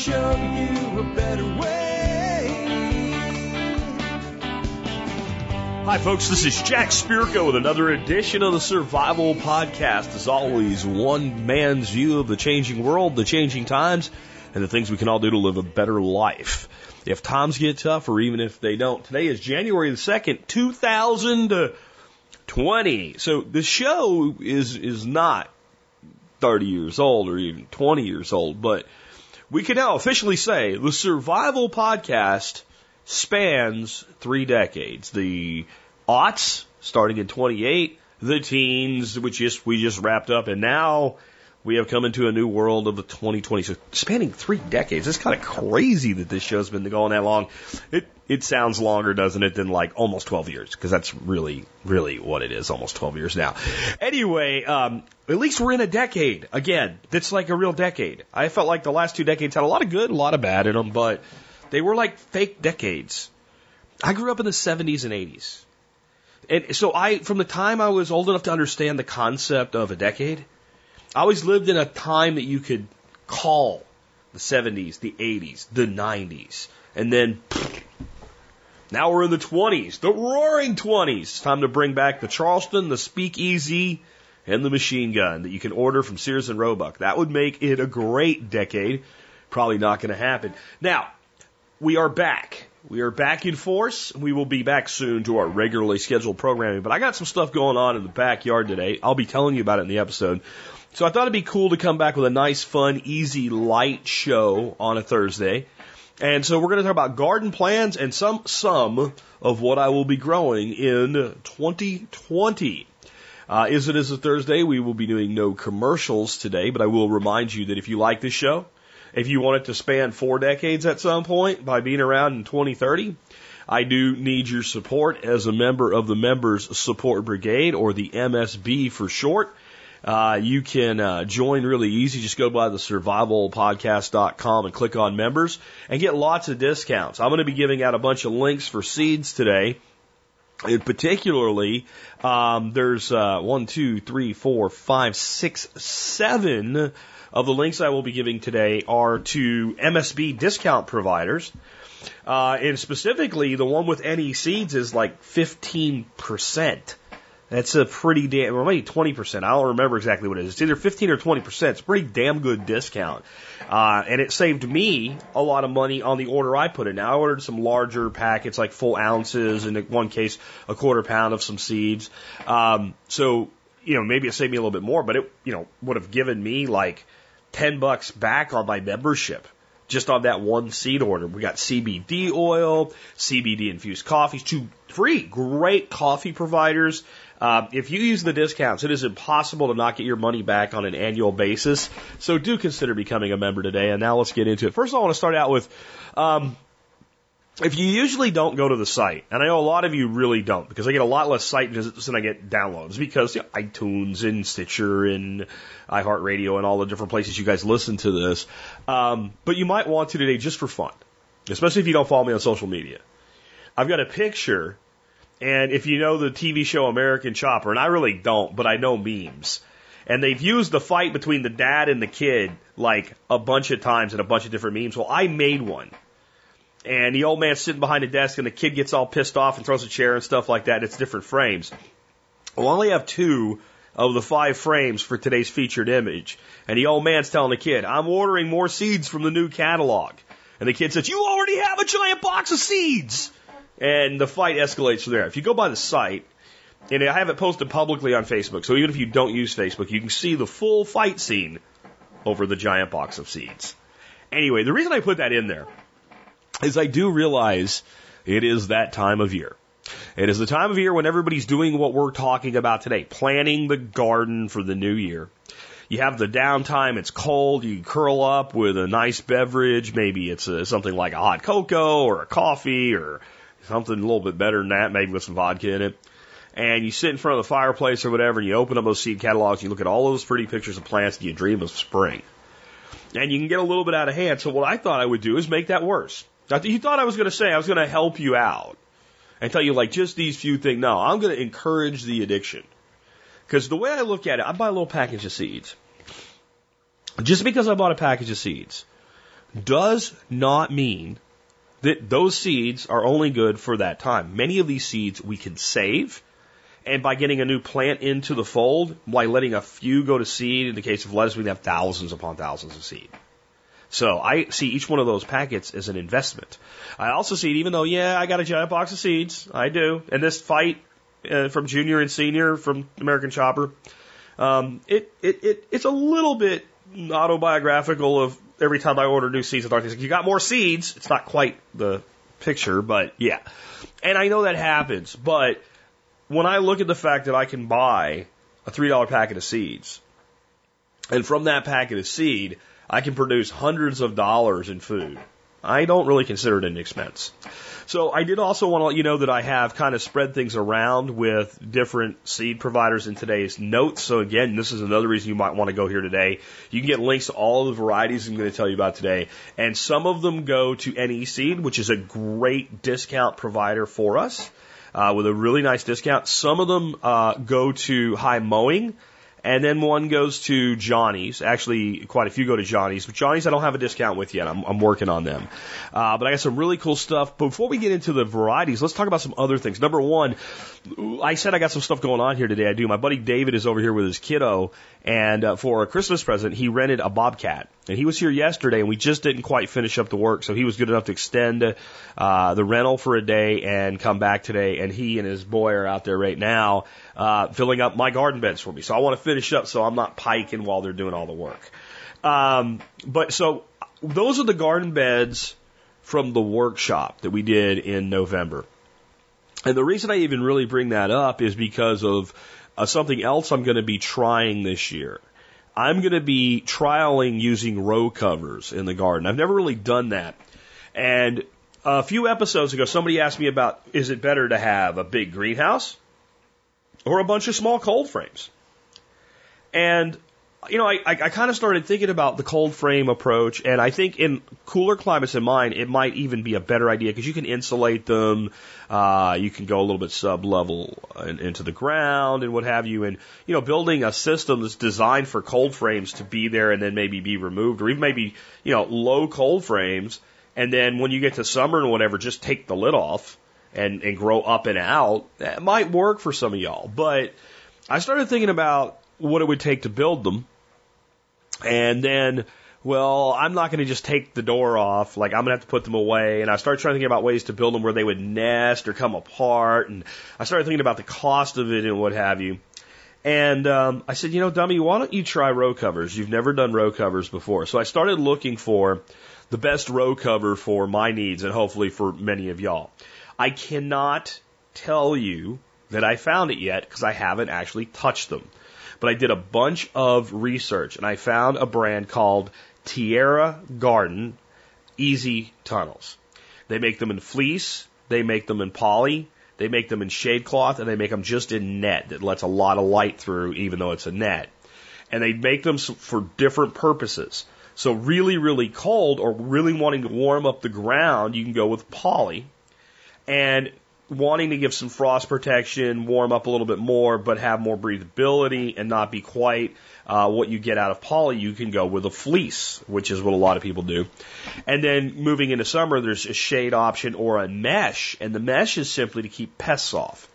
show you a better way. Hi, folks. This is Jack Spirko with another edition of the Survival Podcast. As always, one man's view of the changing world, the changing times, and the things we can all do to live a better life. If times get tough, or even if they don't. Today is January the 2nd, 2020. So the show is, is not 30 years old or even 20 years old, but we can now officially say the Survival Podcast spans three decades. The aughts, starting in 28, the teens, which just, we just wrapped up, and now we have come into a new world of the 2020s, So spanning three decades. It's kind of crazy that this show's been going that long. It it sounds longer, doesn't it, than like almost 12 years? Because that's really, really what it is, almost 12 years now. Anyway, um, at least we're in a decade. Again, that's like a real decade. I felt like the last two decades had a lot of good, a lot of bad in them, but they were like fake decades. I grew up in the 70s and 80s. And so I, from the time I was old enough to understand the concept of a decade, I always lived in a time that you could call the 70s, the 80s, the 90s. And then pfft, now we're in the 20s, the roaring 20s. It's time to bring back the Charleston, the Speakeasy, and the machine gun that you can order from Sears and Roebuck. That would make it a great decade. Probably not going to happen. Now, we are back. We are back in force. We will be back soon to our regularly scheduled programming. But I got some stuff going on in the backyard today. I'll be telling you about it in the episode. So I thought it'd be cool to come back with a nice, fun, easy, light show on a Thursday. And so we're going to talk about garden plans and some some of what I will be growing in 2020. Uh, is it as a Thursday? We will be doing no commercials today, but I will remind you that if you like this show, if you want it to span four decades at some point by being around in 2030, I do need your support as a member of the Members Support Brigade or the MSB for short. Uh, you can uh, join really easy. Just go by the survivalpodcast.com and click on members and get lots of discounts. I'm going to be giving out a bunch of links for seeds today. And particularly, um, there's uh, one, two, three, four, five, six, seven of the links I will be giving today are to MSB discount providers. Uh, and specifically, the one with NE seeds is like 15%. That's a pretty damn, or maybe 20%. I don't remember exactly what it is. It's either 15 or 20%. It's a pretty damn good discount. Uh, and it saved me a lot of money on the order I put in. Now, I ordered some larger packets, like full ounces, and in one case, a quarter pound of some seeds. Um, so, you know, maybe it saved me a little bit more, but it, you know, would have given me like 10 bucks back on my membership just on that one seed order. We got CBD oil, CBD infused coffees, two, three great coffee providers. Uh, if you use the discounts, it is impossible to not get your money back on an annual basis. So do consider becoming a member today. And now let's get into it. First, all, I want to start out with, um, if you usually don't go to the site, and I know a lot of you really don't, because I get a lot less site visits than I get downloads, because you know, iTunes and Stitcher and iHeartRadio and all the different places you guys listen to this. Um, but you might want to today just for fun, especially if you don't follow me on social media. I've got a picture, and if you know the TV show American Chopper, and I really don't, but I know memes. And they've used the fight between the dad and the kid like a bunch of times in a bunch of different memes. Well, I made one and the old man's sitting behind the desk and the kid gets all pissed off and throws a chair and stuff like that. It's different frames. We'll only have two of the five frames for today's featured image. And the old man's telling the kid, I'm ordering more seeds from the new catalog. And the kid says, You already have a giant box of seeds. And the fight escalates from there. If you go by the site, and I have it posted publicly on Facebook, so even if you don't use Facebook, you can see the full fight scene over the giant box of seeds. Anyway, the reason I put that in there is I do realize it is that time of year. It is the time of year when everybody's doing what we're talking about today, planning the garden for the new year. You have the downtime, it's cold, you curl up with a nice beverage, maybe it's a, something like a hot cocoa or a coffee or something a little bit better than that, maybe with some vodka in it. And you sit in front of the fireplace or whatever and you open up those seed catalogs, you look at all those pretty pictures of plants and you dream of spring. And you can get a little bit out of hand. So what I thought I would do is make that worse. You thought I was going to say I was going to help you out and tell you like just these few things. No, I'm going to encourage the addiction. Because the way I look at it, I buy a little package of seeds. Just because I bought a package of seeds does not mean that those seeds are only good for that time. Many of these seeds we can save. And by getting a new plant into the fold, by letting a few go to seed, in the case of lettuce, we have thousands upon thousands of seed. So I see each one of those packets as an investment. I also see it, even though, yeah, I got a giant box of seeds. I do. And this fight uh, from junior and senior from American Chopper, um, it, it, it, it's a little bit autobiographical of every time I order new seeds, think you got more seeds. It's not quite the picture, but yeah. And I know that happens, but when I look at the fact that I can buy a $3 packet of seeds, and from that packet of seed, I can produce hundreds of dollars in food. I don't really consider it an expense. So I did also want to let you know that I have kind of spread things around with different seed providers in today's notes. So again, this is another reason you might want to go here today. You can get links to all the varieties I'm going to tell you about today. And some of them go to NE Seed, which is a great discount provider for us. Uh, with a really nice discount. Some of them uh, go to high mowing, and then one goes to Johnny's. Actually, quite a few go to Johnny's. But Johnny's, I don't have a discount with yet. I'm, I'm working on them. Uh, but I got some really cool stuff. Before we get into the varieties, let's talk about some other things. Number one, I said I got some stuff going on here today. I do. My buddy David is over here with his kiddo, and uh, for a Christmas present, he rented a bobcat. And he was here yesterday, and we just didn't quite finish up the work, so he was good enough to extend uh, the rental for a day and come back today. And he and his boy are out there right now uh, filling up my garden beds for me. So I want to finish up so I'm not piking while they're doing all the work. Um, but so those are the garden beds from the workshop that we did in November. And the reason I even really bring that up is because of uh, something else I'm going to be trying this year. I'm going to be trialing using row covers in the garden. I've never really done that. And a few episodes ago, somebody asked me about is it better to have a big greenhouse or a bunch of small cold frames? And you know, I, I, I kind of started thinking about the cold frame approach, and I think in cooler climates than mine, it might even be a better idea because you can insulate them, uh, you can go a little bit sub level in, into the ground and what have you, and you know, building a system that's designed for cold frames to be there and then maybe be removed, or even maybe you know, low cold frames, and then when you get to summer and whatever, just take the lid off and and grow up and out. That might work for some of y'all, but I started thinking about what it would take to build them. And then, well, I'm not going to just take the door off. Like, I'm going to have to put them away. And I started trying to think about ways to build them where they would nest or come apart. And I started thinking about the cost of it and what have you. And um, I said, you know, dummy, why don't you try row covers? You've never done row covers before. So I started looking for the best row cover for my needs and hopefully for many of y'all. I cannot tell you that I found it yet because I haven't actually touched them. But I did a bunch of research and I found a brand called Tierra Garden Easy Tunnels. They make them in fleece, they make them in poly, they make them in shade cloth, and they make them just in net that lets a lot of light through even though it's a net. And they make them for different purposes. So really, really cold or really wanting to warm up the ground, you can go with poly. And wanting to give some frost protection, warm up a little bit more, but have more breathability and not be quite uh, what you get out of poly, you can go with a fleece, which is what a lot of people do. And then moving into summer, there's a shade option or a mesh, and the mesh is simply to keep pests off.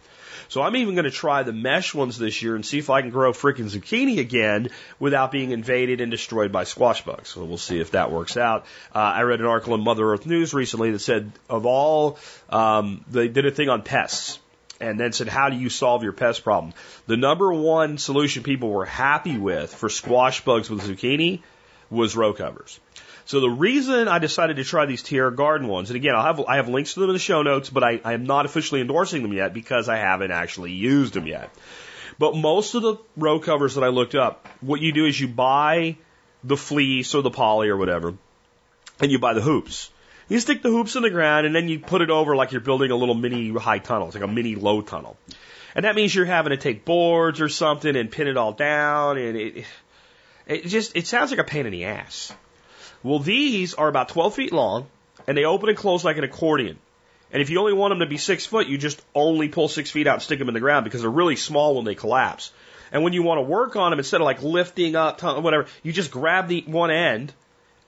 So I'm even going to try the mesh ones this year and see if I can grow freaking zucchini again without being invaded and destroyed by squash bugs. So we'll see if that works out. Uh, I read an article in Mother Earth News recently that said of all, um, they did a thing on pests and then said, how do you solve your pest problem? The number one solution people were happy with for squash bugs with zucchini was row covers. So the reason I decided to try these Tierra Garden ones, and again, I'll have, I have links to them in the show notes, but I, I am not officially endorsing them yet because I haven't actually used them yet. But most of the row covers that I looked up, what you do is you buy the fleece or the poly or whatever, and you buy the hoops. You stick the hoops in the ground and then you put it over like you're building a little mini high tunnel. It's like a mini low tunnel. And that means you're having to take boards or something and pin it all down and it, it just, it sounds like a pain in the ass. Well, these are about 12 feet long and they open and close like an accordion. And if you only want them to be six foot, you just only pull six feet out and stick them in the ground because they're really small when they collapse. And when you want to work on them, instead of like lifting up, whatever, you just grab the one end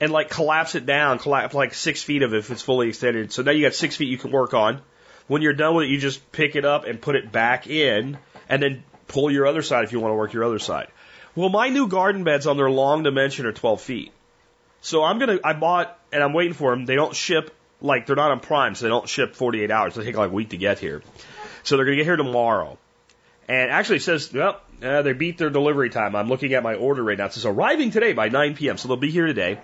and like collapse it down, collapse like six feet of it if it's fully extended. So now you got six feet you can work on. When you're done with it, you just pick it up and put it back in, and then pull your other side if you want to work your other side. Well, my new garden beds on their long dimension are 12 feet. So I'm gonna, I bought, and I'm waiting for them. They don't ship, like, they're not on Prime, so they don't ship 48 hours. They take like a week to get here. So they're gonna get here tomorrow. And actually it says, well, uh, they beat their delivery time. I'm looking at my order right now. It says arriving today by 9 p.m. So they'll be here today.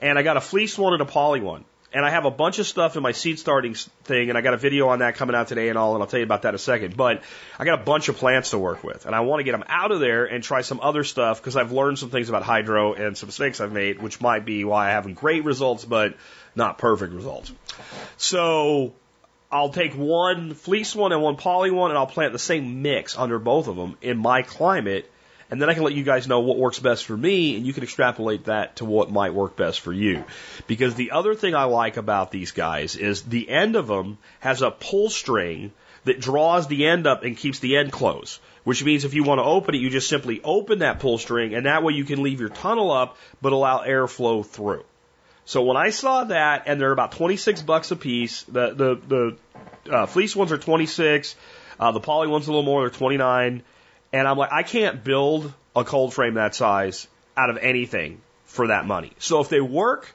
And I got a fleece one and a poly one. And I have a bunch of stuff in my seed starting thing, and I got a video on that coming out today and all, and I'll tell you about that in a second. But I got a bunch of plants to work with, and I want to get them out of there and try some other stuff because I've learned some things about hydro and some mistakes I've made, which might be why I have great results, but not perfect results. So I'll take one fleece one and one poly one, and I'll plant the same mix under both of them in my climate and then I can let you guys know what works best for me, and you can extrapolate that to what might work best for you. Because the other thing I like about these guys is the end of them has a pull string that draws the end up and keeps the end closed. Which means if you want to open it, you just simply open that pull string, and that way you can leave your tunnel up, but allow airflow through. So when I saw that, and they're about 26 bucks a piece, the the the uh, fleece ones are 26, uh, the poly ones a little more, they're 29. And I'm like, I can't build a cold frame that size out of anything for that money. So if they work,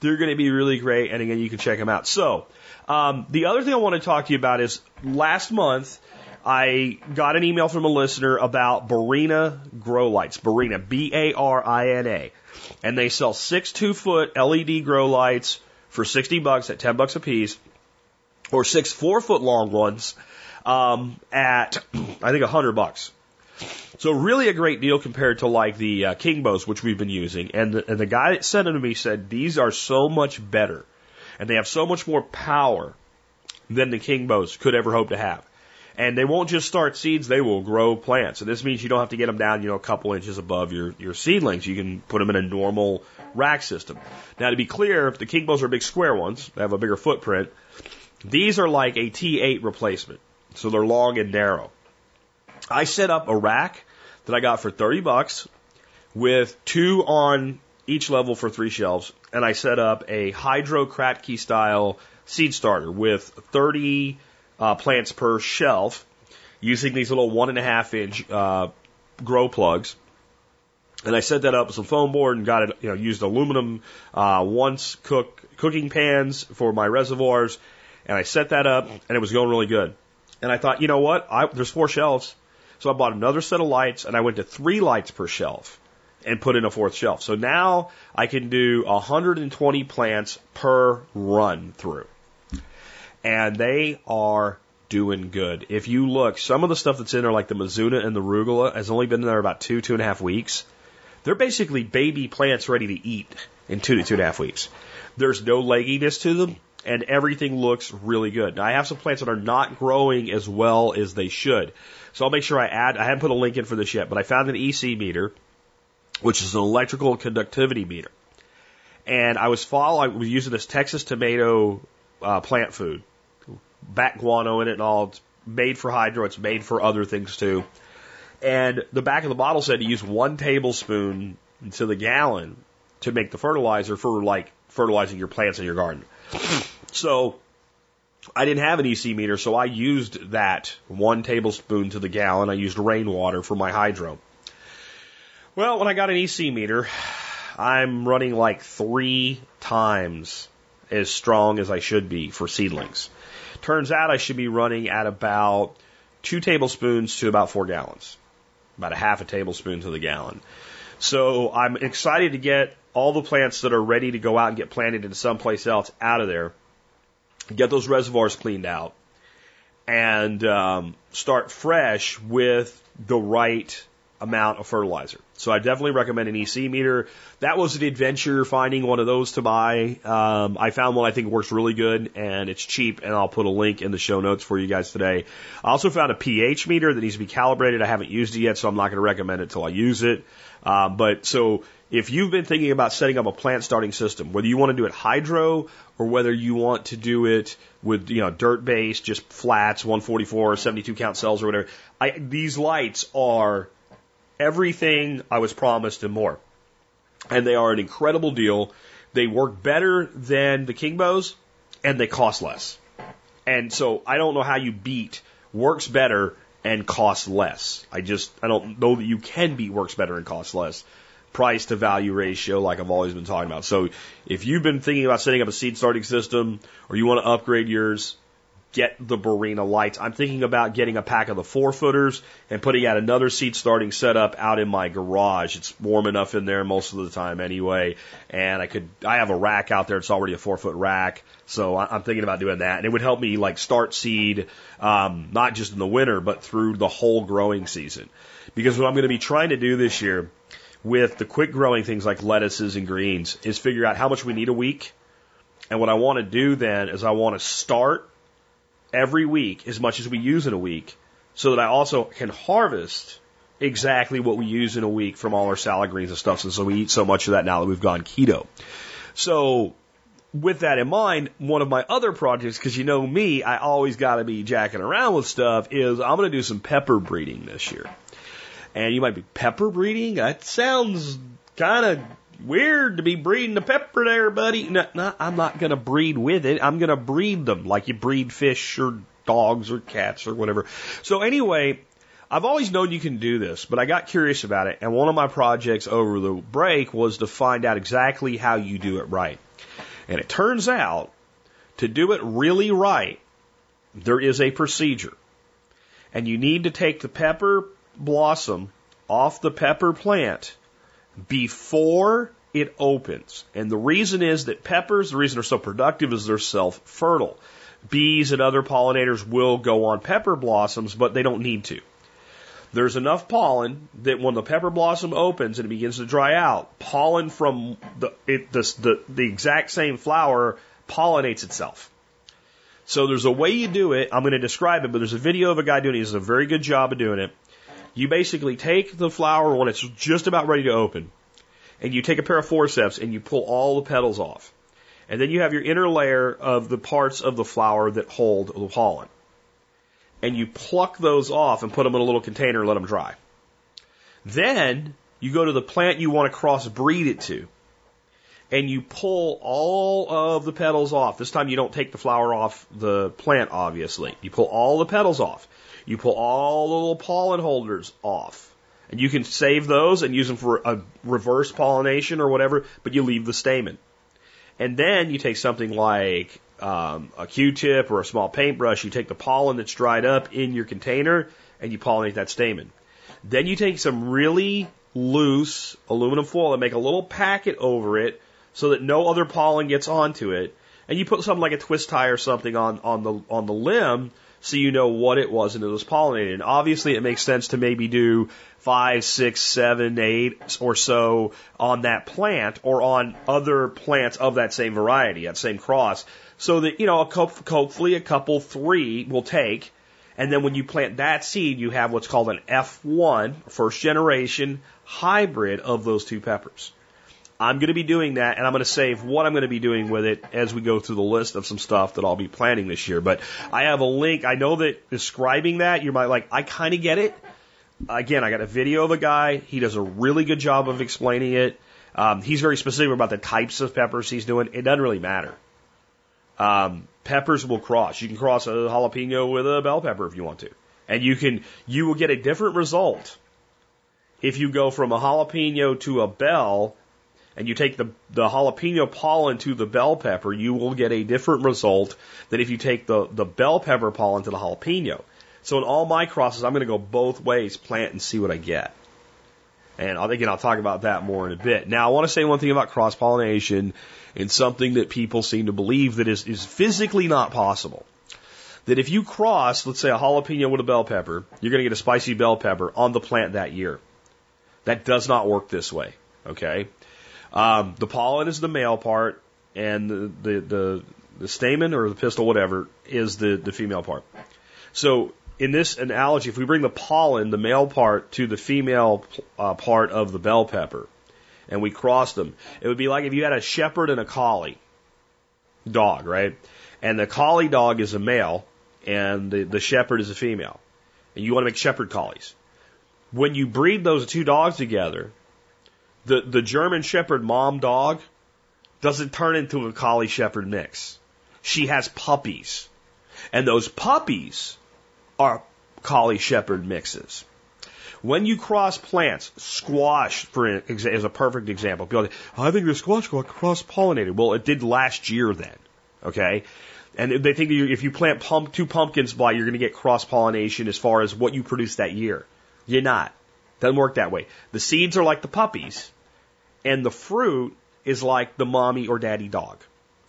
they're going to be really great. And again, you can check them out. So, um, the other thing I want to talk to you about is last month, I got an email from a listener about Barina grow lights. Barina, B-A-R-I-N-A. And they sell six two foot LED grow lights for 60 bucks at 10 bucks a piece or six four foot long ones, um, at, I think, 100 bucks. So really a great deal compared to like the uh, Kingbows, which we've been using. And the, and the guy that sent them to me said these are so much better, and they have so much more power than the Kingbows could ever hope to have. And they won't just start seeds; they will grow plants. And this means you don't have to get them down, you know, a couple inches above your your seedlings. You can put them in a normal rack system. Now, to be clear, the Kingbows are big square ones; they have a bigger footprint. These are like a T8 replacement, so they're long and narrow. I set up a rack that I got for 30 bucks with two on each level for three shelves. And I set up a Hydro Kratky style seed starter with 30 uh, plants per shelf using these little one and a half inch uh, grow plugs. And I set that up with some foam board and got it, you know, used aluminum uh, once cook cooking pans for my reservoirs. And I set that up and it was going really good. And I thought, you know what? I, there's four shelves. So I bought another set of lights and I went to three lights per shelf and put in a fourth shelf. So now I can do 120 plants per run through. And they are doing good. If you look, some of the stuff that's in there, like the Mizuna and the Rugula, has only been there about two, two and a half weeks. They're basically baby plants ready to eat in two to two and a half weeks. There's no legginess to them, and everything looks really good. Now, I have some plants that are not growing as well as they should. So I'll make sure I add, I haven't put a link in for this yet, but I found an EC meter, which is an electrical conductivity meter. And I was following, I was using this Texas tomato uh, plant food, bat guano in it and all. It's made for hydro, it's made for other things too. And the back of the bottle said to use one tablespoon to the gallon to make the fertilizer for like fertilizing your plants in your garden. So I didn't have an EC meter, so I used that one tablespoon to the gallon. I used rainwater for my hydro. Well, when I got an EC meter, I'm running like three times as strong as I should be for seedlings. Turns out I should be running at about two tablespoons to about four gallons, about a half a tablespoon to the gallon. So I'm excited to get all the plants that are ready to go out and get planted in someplace else out of there get those reservoirs cleaned out, and um, start fresh with the right amount of fertilizer. So I definitely recommend an EC meter. That was an adventure finding one of those to buy. Um, I found one I think works really good and it's cheap, and I'll put a link in the show notes for you guys today. I also found a pH meter that needs to be calibrated. I haven't used it yet, so I'm not going to recommend it until I use it. Uh, but so if you've been thinking about setting up a plant starting system, whether you want to do it hydro or whether you want to do it with you know dirt based, just flats, 144 or 72 count cells or whatever, I, these lights are everything I was promised and more, and they are an incredible deal. they work better than the Kingbows and they cost less. And so I don't know how you beat works better and costs less. I just I don't know that you can beat works better and costs less price to value ratio like I've always been talking about. So if you've been thinking about setting up a seed starting system or you want to upgrade yours, get the Barina lights. I'm thinking about getting a pack of the four footers and putting out another seat starting setup out in my garage. It's warm enough in there most of the time anyway. And I could, I have a rack out there. It's already a four foot rack. So I'm thinking about doing that. And it would help me like start seed, um, not just in the winter, but through the whole growing season. Because what I'm going to be trying to do this year with the quick growing things like lettuces and greens is figure out how much we need a week. And what I want to do then is I want to start every week as much as we use in a week so that I also can harvest exactly what we use in a week from all our salad greens and stuff. And so we eat so much of that now that we've gone keto. So with that in mind, one of my other projects, because you know me, I always got to be jacking around with stuff, is I'm going to do some pepper breeding this year. And you might be pepper breeding? That sounds kind of weird to be breeding the pepper there, buddy. No, no, I'm not going to breed with it. I'm going to breed them like you breed fish or dogs or cats or whatever. So anyway, I've always known you can do this, but I got curious about it. And one of my projects over the break was to find out exactly how you do it right. And it turns out to do it really right, there is a procedure. And you need to take the pepper blossom off the pepper plant before it opens. And the reason is that peppers, the reason they're so productive is they're self fertile. Bees and other pollinators will go on pepper blossoms, but they don't need to. There's enough pollen that when the pepper blossom opens and it begins to dry out, pollen from the, it, the, the, the exact same flower pollinates itself. So there's a way you do it. I'm going to describe it, but there's a video of a guy doing it. He does a very good job of doing it. You basically take the flower when it's just about ready to open, and you take a pair of forceps and you pull all the petals off. And then you have your inner layer of the parts of the flower that hold the pollen. And you pluck those off and put them in a little container and let them dry. Then you go to the plant you want to crossbreed it to. And you pull all of the petals off. This time you don't take the flower off the plant, obviously. You pull all the petals off. You pull all the little pollen holders off. And you can save those and use them for a reverse pollination or whatever, but you leave the stamen. And then you take something like um, a Q-tip or a small paintbrush, you take the pollen that's dried up in your container and you pollinate that stamen. Then you take some really loose aluminum foil and make a little packet over it so that no other pollen gets onto it. And you put something like a twist tie or something on, on the on the limb so you know what it was and it was pollinated. And obviously, it makes sense to maybe do five, six, seven, eight or so on that plant or on other plants of that same variety, that same cross, so that you know, a couple, hopefully a couple, three will take. And then when you plant that seed, you have what's called an F1, first generation hybrid of those two peppers. I'm going to be doing that, and I'm going to save what I'm going to be doing with it as we go through the list of some stuff that I'll be planning this year. But I have a link. I know that describing that, you might like, I kind of get it. Again, I got a video of a guy. He does a really good job of explaining it. Um, he's very specific about the types of peppers he's doing. It doesn't really matter. Um, peppers will cross. You can cross a jalapeno with a bell pepper if you want to. And you can, you will get a different result if you go from a jalapeno to a bell and you take the, the jalapeno pollen to the bell pepper, you will get a different result than if you take the, the bell pepper pollen to the jalapeno. So in all my crosses, I'm going to go both ways, plant and see what I get. And again, I'll talk about that more in a bit. Now, I want to say one thing about cross pollination and something that people seem to believe that is, is physically not possible. That if you cross, let's say a jalapeno with a bell pepper, you're going to get a spicy bell pepper on the plant that year. That does not work this way. Okay? Um, the pollen is the male part, and the, the, the, the stamen or the pistil, whatever, is the, the female part. So in this analogy, if we bring the pollen, the male part, to the female uh, part of the bell pepper, and we cross them, it would be like if you had a shepherd and a collie dog, right? And the collie dog is a male, and the, the shepherd is a female. And you want to make shepherd collies. When you breed those two dogs together, the, the German Shepherd mom dog doesn't turn into a collie shepherd mix. She has puppies. And those puppies are collie shepherd mixes. When you cross plants, squash, for exa- is a perfect example. People say, oh, I think the squash got cross pollinated. Well, it did last year then. Okay? And they think if you plant pump, two pumpkins by, you're going to get cross pollination as far as what you produce that year. You're not. Doesn't work that way. The seeds are like the puppies, and the fruit is like the mommy or daddy dog.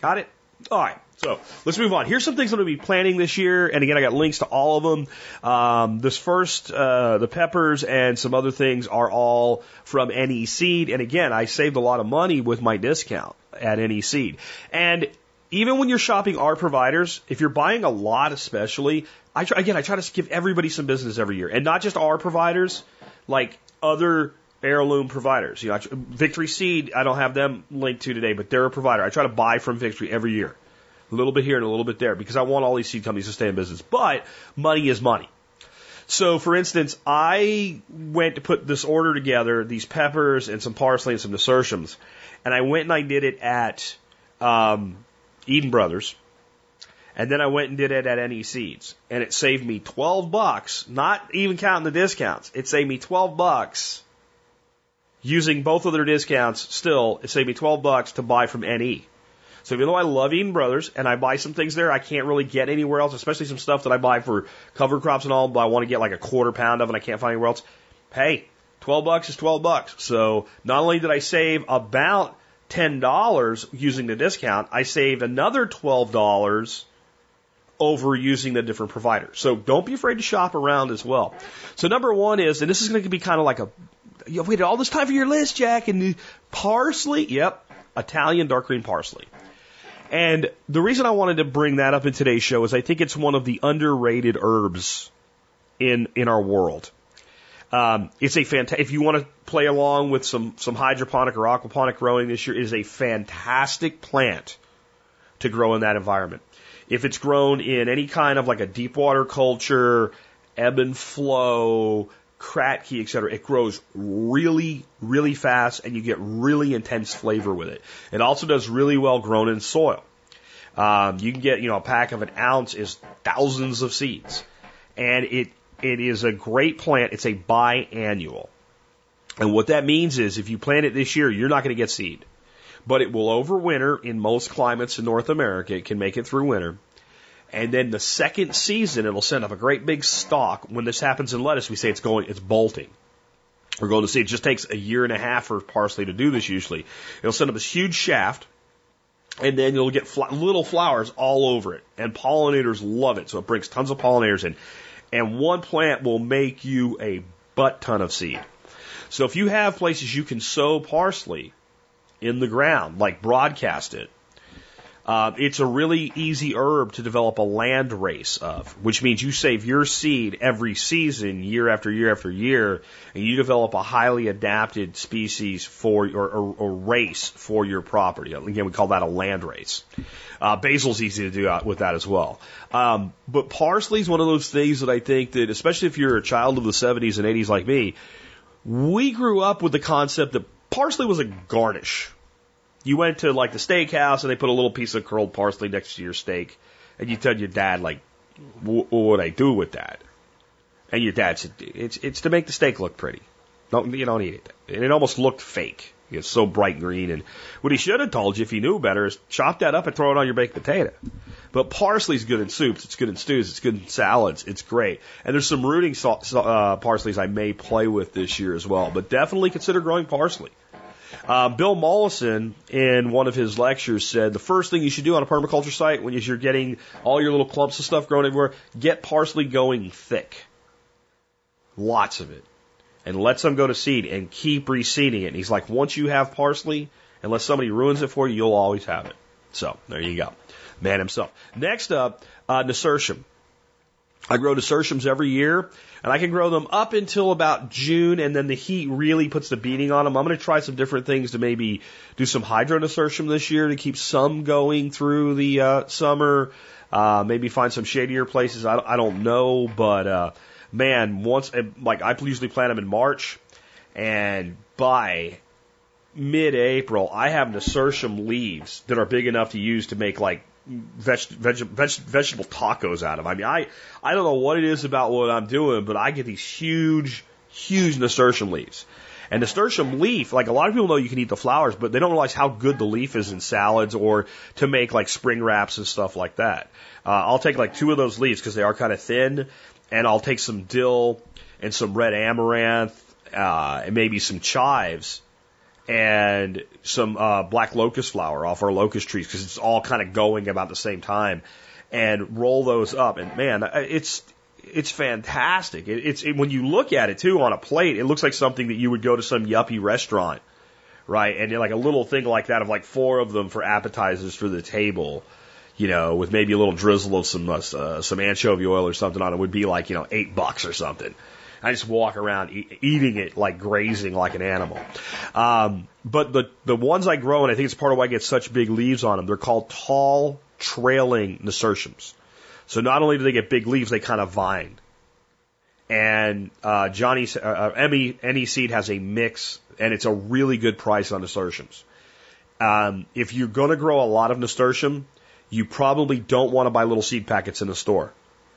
Got it? All right. So let's move on. Here's some things I'm going to be planning this year, and again, I got links to all of them. Um, this first, uh, the peppers and some other things are all from NE Seed, and again, I saved a lot of money with my discount at NE Seed. And even when you're shopping our providers, if you're buying a lot, especially, I try, again, I try to give everybody some business every year, and not just our providers, like other heirloom providers. You know, Victory Seed, I don't have them linked to today, but they're a provider. I try to buy from Victory every year. A little bit here and a little bit there because I want all these seed companies to stay in business. But money is money. So, for instance, I went to put this order together, these peppers and some parsley and some nasturtiums, and I went and I did it at um, Eden Brothers, and then I went and did it at NE Seeds, and it saved me twelve bucks. Not even counting the discounts, it saved me twelve bucks using both of their discounts. Still, it saved me twelve bucks to buy from NE. So even though I love Eden Brothers and I buy some things there I can't really get anywhere else, especially some stuff that I buy for cover crops and all, but I want to get like a quarter pound of and I can't find anywhere else. Hey, 12 bucks is 12 bucks. So not only did I save about $10 using the discount, I saved another $12 over using the different providers. So don't be afraid to shop around as well. So number one is, and this is going to be kind of like a, you waited all this time for your list, Jack, and parsley. Yep. Italian dark green parsley. And the reason I wanted to bring that up in today's show is I think it's one of the underrated herbs in in our world. Um, it's a fantastic. If you want to play along with some some hydroponic or aquaponic growing this year, it is a fantastic plant to grow in that environment. If it's grown in any kind of like a deep water culture, ebb and flow, Kratky, et cetera, it grows really, really fast and you get really intense flavor with it. It also does really well grown in soil. Um, you can get, you know, a pack of an ounce is thousands of seeds. And it, it is a great plant. It's a biannual. And what that means is if you plant it this year, you're not going to get seed. But it will overwinter in most climates in North America. It can make it through winter. And then the second season, it'll send up a great big stalk. When this happens in lettuce, we say it's going, it's bolting. We're going to see it just takes a year and a half for parsley to do this usually. It'll send up this huge shaft, and then you'll get fl- little flowers all over it. And pollinators love it, so it brings tons of pollinators in. And one plant will make you a butt ton of seed. So if you have places you can sow parsley in the ground, like broadcast it, uh, it's a really easy herb to develop a land race of, which means you save your seed every season, year after year after year, and you develop a highly adapted species for or, or, or race for your property. Again, we call that a land race. Uh, basil's easy to do with that as well. Um, but parsley is one of those things that I think that, especially if you're a child of the 70s and 80s like me, we grew up with the concept that parsley was a garnish you went to like the steakhouse and they put a little piece of curled parsley next to your steak, and you tell your dad like, "What would I do with that?" And your dad said, "It's it's to make the steak look pretty. Don't you don't eat it." And it almost looked fake. It's so bright green. And what he should have told you if he knew better is chop that up and throw it on your baked potato. But parsley's good in soups. It's good in stews. It's good in salads. It's great. And there's some rooting uh, parsleys I may play with this year as well. But definitely consider growing parsley. Uh, Bill Mollison, in one of his lectures, said the first thing you should do on a permaculture site when you're getting all your little clumps of stuff growing everywhere, get parsley going thick. Lots of it. And let some go to seed and keep reseeding it. And he's like, once you have parsley, unless somebody ruins it for you, you'll always have it. So, there you go. Man himself. Next up, uh, nasturtium. I grow nasturtiums every year, and I can grow them up until about June, and then the heat really puts the beating on them. I'm going to try some different things to maybe do some hydro nasturtium this year to keep some going through the uh, summer. Uh, maybe find some shadier places. I, I don't know, but uh, man, once like I usually plant them in March, and by mid-April, I have nasturtium leaves that are big enough to use to make like veg, veg, veg, vegetable tacos out of. I mean, I I don't know what it is about what I'm doing, but I get these huge, huge nasturtium leaves. And nasturtium leaf, like a lot of people know you can eat the flowers, but they don't realize how good the leaf is in salads or to make like spring wraps and stuff like that. Uh, I'll take like two of those leaves because they are kind of thin, and I'll take some dill and some red amaranth uh, and maybe some chives and some uh, black locust flower off our locust trees because it's all kind of going about the same time, and roll those up. And man, it's it's fantastic. It, it's it, when you look at it too on a plate, it looks like something that you would go to some yuppie restaurant, right? And like a little thing like that of like four of them for appetizers for the table, you know, with maybe a little drizzle of some uh, some anchovy oil or something on it would be like you know eight bucks or something. I just walk around e- eating it like grazing like an animal. Um, but the the ones I grow, and I think it's part of why I get such big leaves on them. They're called tall trailing nasturtiums. So not only do they get big leaves, they kind of vine. And uh, Johnny uh, uh Emmy any seed has a mix, and it's a really good price on nasturtiums. Um, if you're going to grow a lot of nasturtium, you probably don't want to buy little seed packets in the store.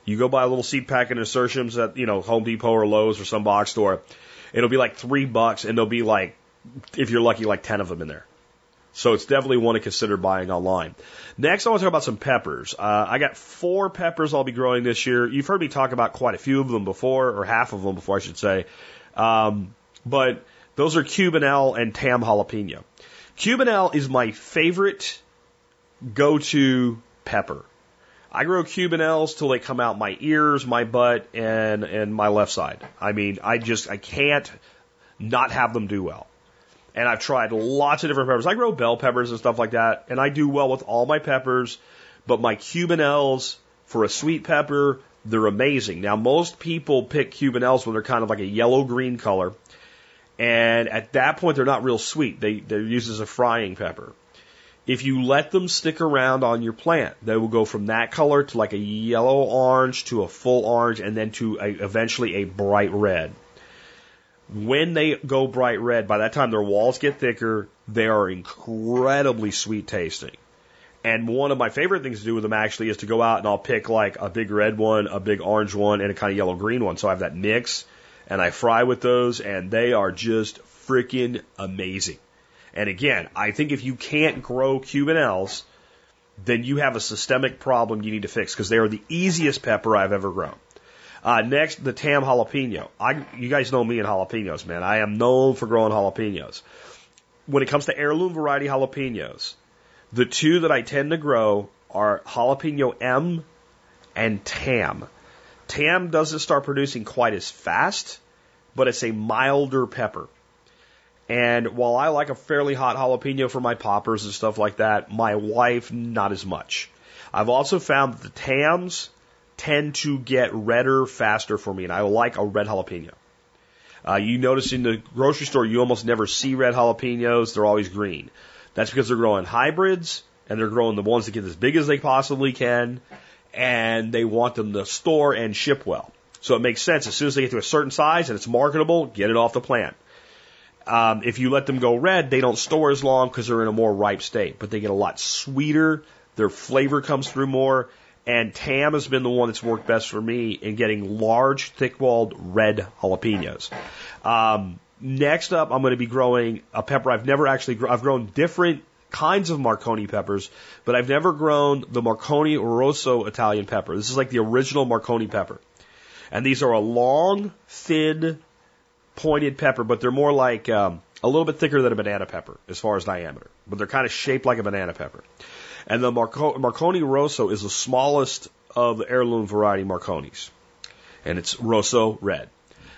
You go buy a little seed packet of nasturtiums at, you know, Home Depot or Lowe's or some box store. It'll be like three bucks and there'll be like, if you're lucky, like 10 of them in there. So it's definitely one to consider buying online. Next, I want to talk about some peppers. Uh, I got four peppers I'll be growing this year. You've heard me talk about quite a few of them before, or half of them before, I should say. Um, but those are Cubanelle and Tam jalapeno. Cubanelle is my favorite go-to pepper. I grow Cubanelles till they come out my ears, my butt, and and my left side. I mean, I just I can't not have them do well. And I've tried lots of different peppers. I grow bell peppers and stuff like that, and I do well with all my peppers. But my Cubanelles for a sweet pepper, they're amazing. Now, most people pick Cubanelles when they're kind of like a yellow green color, and at that point, they're not real sweet. They they're used as a frying pepper. If you let them stick around on your plant, they will go from that color to like a yellow orange to a full orange and then to a, eventually a bright red. When they go bright red, by that time their walls get thicker, they are incredibly sweet tasting. And one of my favorite things to do with them actually is to go out and I'll pick like a big red one, a big orange one, and a kind of yellow green one. So I have that mix and I fry with those and they are just freaking amazing. And again, I think if you can't grow Cubanelles, then you have a systemic problem you need to fix because they are the easiest pepper I've ever grown. Uh, next, the Tam jalapeno. I, you guys know me and jalapenos, man. I am known for growing jalapenos. When it comes to heirloom variety jalapenos, the two that I tend to grow are jalapeno M and Tam. Tam doesn't start producing quite as fast, but it's a milder pepper. And while I like a fairly hot jalapeno for my poppers and stuff like that, my wife not as much. I've also found that the tams tend to get redder faster for me, and I like a red jalapeno. Uh, you notice in the grocery store, you almost never see red jalapenos. They're always green. That's because they're growing hybrids and they're growing the ones that get as big as they possibly can, and they want them to store and ship well. So it makes sense. As soon as they get to a certain size and it's marketable, get it off the plant. Um, if you let them go red, they don't store as long because they're in a more ripe state, but they get a lot sweeter. Their flavor comes through more. And Tam has been the one that's worked best for me in getting large, thick-walled red jalapenos. Um, next up, I'm going to be growing a pepper I've never actually grown. I've grown different kinds of Marconi peppers, but I've never grown the Marconi Rosso Italian pepper. This is like the original Marconi pepper. And these are a long, thin, pointed pepper, but they're more like um, a little bit thicker than a banana pepper as far as diameter, but they're kind of shaped like a banana pepper. And the Marco- Marconi Rosso is the smallest of the heirloom variety Marconis, and it's Rosso red.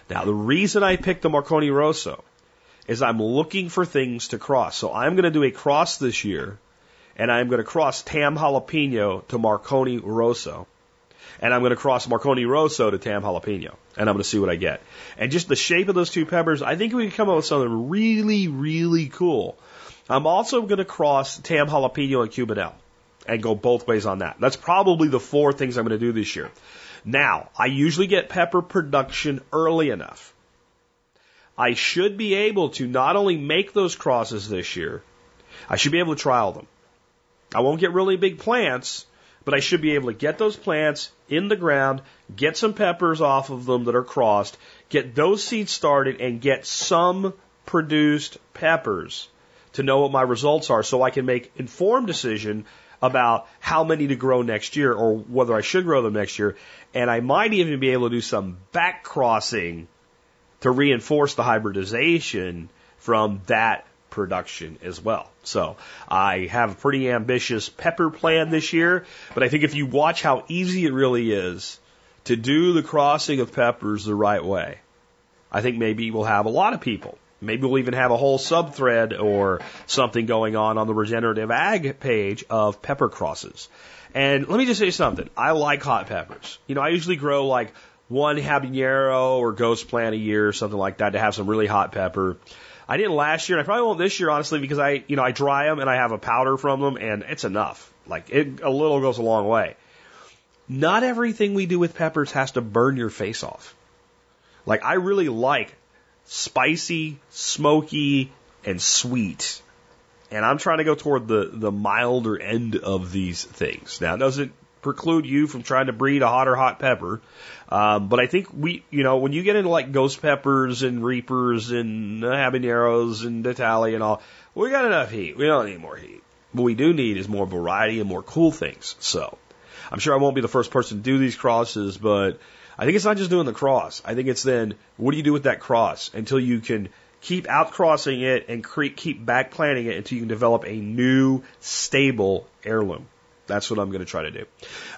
Now, the reason I picked the Marconi Rosso is I'm looking for things to cross. So I'm going to do a cross this year, and I'm going to cross Tam Jalapeno to Marconi Rosso and I'm going to cross Marconi Rosso to Tam Jalapeno, and I'm going to see what I get. And just the shape of those two peppers, I think we can come up with something really, really cool. I'm also going to cross Tam Jalapeno and Cubanelle and go both ways on that. That's probably the four things I'm going to do this year. Now, I usually get pepper production early enough. I should be able to not only make those crosses this year, I should be able to trial them. I won't get really big plants, but I should be able to get those plants in the ground, get some peppers off of them that are crossed, get those seeds started, and get some produced peppers to know what my results are so I can make informed decision about how many to grow next year or whether I should grow them next year. And I might even be able to do some back crossing to reinforce the hybridization from that production as well. So I have a pretty ambitious pepper plan this year, but I think if you watch how easy it really is to do the crossing of peppers the right way, I think maybe we'll have a lot of people. Maybe we'll even have a whole sub thread or something going on on the regenerative ag page of pepper crosses. And let me just say something. I like hot peppers. You know, I usually grow like one habanero or ghost plant a year or something like that to have some really hot pepper. I didn't last year, and I probably won't this year, honestly, because I, you know, I dry them and I have a powder from them, and it's enough. Like it, a little goes a long way. Not everything we do with peppers has to burn your face off. Like I really like spicy, smoky, and sweet. And I'm trying to go toward the, the milder end of these things. Now, doesn't preclude you from trying to breed a hotter hot pepper. Um, but I think we, you know, when you get into like ghost peppers and reapers and habaneros and Italia and all, we got enough heat. We don't need more heat. What we do need is more variety and more cool things. So I'm sure I won't be the first person to do these crosses, but I think it's not just doing the cross. I think it's then what do you do with that cross until you can keep outcrossing it and cre- keep back planting it until you can develop a new stable heirloom. That's what I'm going to try to do.